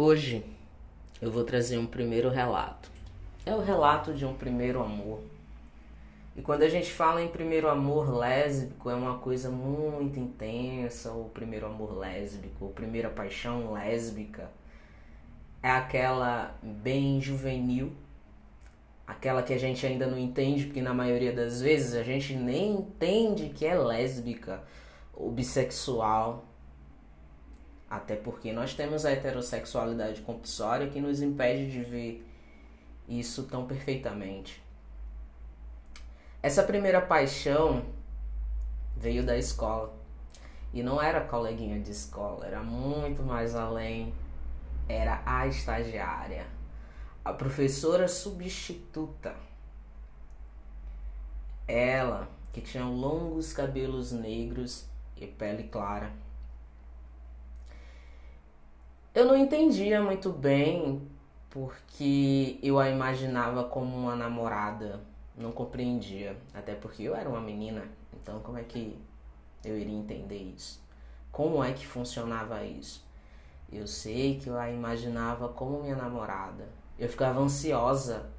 Hoje eu vou trazer um primeiro relato. É o relato de um primeiro amor. E quando a gente fala em primeiro amor lésbico, é uma coisa muito intensa, o primeiro amor lésbico, ou primeira paixão lésbica. É aquela bem juvenil, aquela que a gente ainda não entende, porque na maioria das vezes a gente nem entende que é lésbica ou bissexual até porque nós temos a heterossexualidade compulsória que nos impede de ver isso tão perfeitamente. Essa primeira paixão veio da escola. E não era coleguinha de escola, era muito mais além. Era a estagiária, a professora substituta. Ela, que tinha longos cabelos negros e pele clara eu não entendia muito bem porque eu a imaginava como uma namorada. Não compreendia. Até porque eu era uma menina. Então, como é que eu iria entender isso? Como é que funcionava isso? Eu sei que eu a imaginava como minha namorada. Eu ficava ansiosa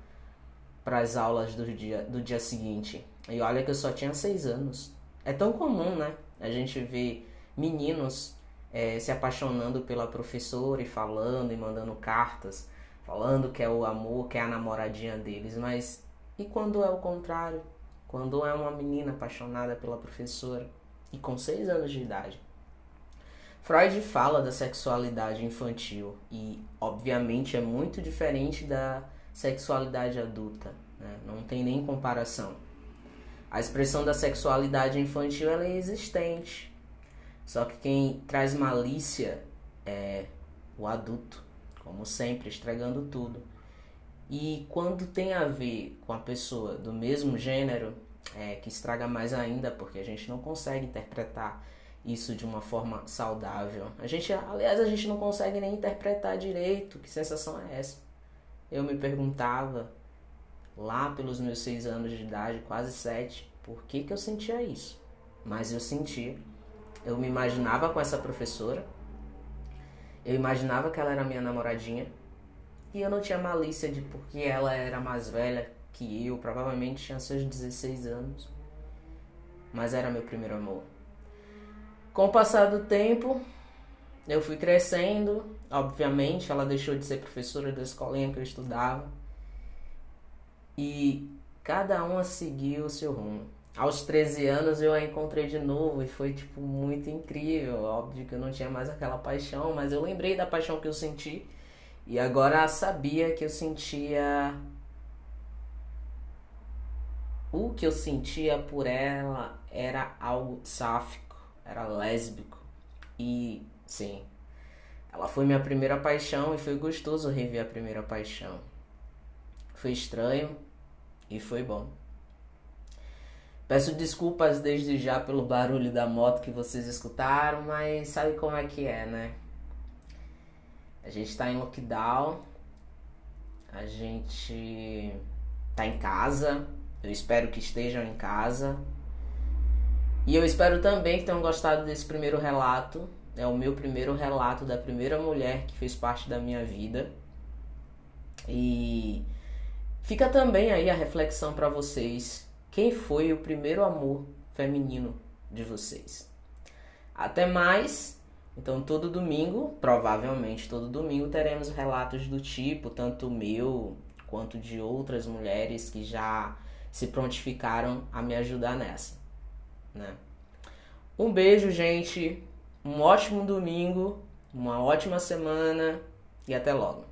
para as aulas do dia, do dia seguinte. E olha que eu só tinha seis anos. É tão comum, né? A gente vê meninos é, se apaixonando pela professora e falando e mandando cartas, falando que é o amor, que é a namoradinha deles, mas e quando é o contrário? Quando é uma menina apaixonada pela professora e com seis anos de idade? Freud fala da sexualidade infantil e, obviamente, é muito diferente da sexualidade adulta, né? não tem nem comparação. A expressão da sexualidade infantil é existente, só que quem traz malícia é o adulto, como sempre, estragando tudo. E quando tem a ver com a pessoa do mesmo gênero, é que estraga mais ainda, porque a gente não consegue interpretar isso de uma forma saudável. A gente, aliás, a gente não consegue nem interpretar direito que sensação é essa. Eu me perguntava lá pelos meus seis anos de idade, quase sete, por que, que eu sentia isso? Mas eu sentia eu me imaginava com essa professora. Eu imaginava que ela era minha namoradinha. E eu não tinha malícia de porque ela era mais velha que eu, provavelmente tinha seus 16 anos. Mas era meu primeiro amor. Com o passar do tempo, eu fui crescendo. Obviamente, ela deixou de ser professora da escolinha que eu estudava. E cada uma seguiu o seu rumo aos 13 anos eu a encontrei de novo e foi tipo muito incrível. Óbvio que eu não tinha mais aquela paixão, mas eu lembrei da paixão que eu senti e agora sabia que eu sentia o que eu sentia por ela era algo sáfico, era lésbico. E sim, ela foi minha primeira paixão e foi gostoso rever a primeira paixão. Foi estranho e foi bom. Peço desculpas desde já pelo barulho da moto que vocês escutaram, mas sabe como é que é, né? A gente tá em lockdown, a gente tá em casa, eu espero que estejam em casa. E eu espero também que tenham gostado desse primeiro relato. É o meu primeiro relato da primeira mulher que fez parte da minha vida. E fica também aí a reflexão para vocês quem foi o primeiro amor feminino de vocês. Até mais. Então, todo domingo, provavelmente todo domingo, teremos relatos do tipo, tanto meu quanto de outras mulheres que já se prontificaram a me ajudar nessa. Né? Um beijo, gente. Um ótimo domingo, uma ótima semana e até logo.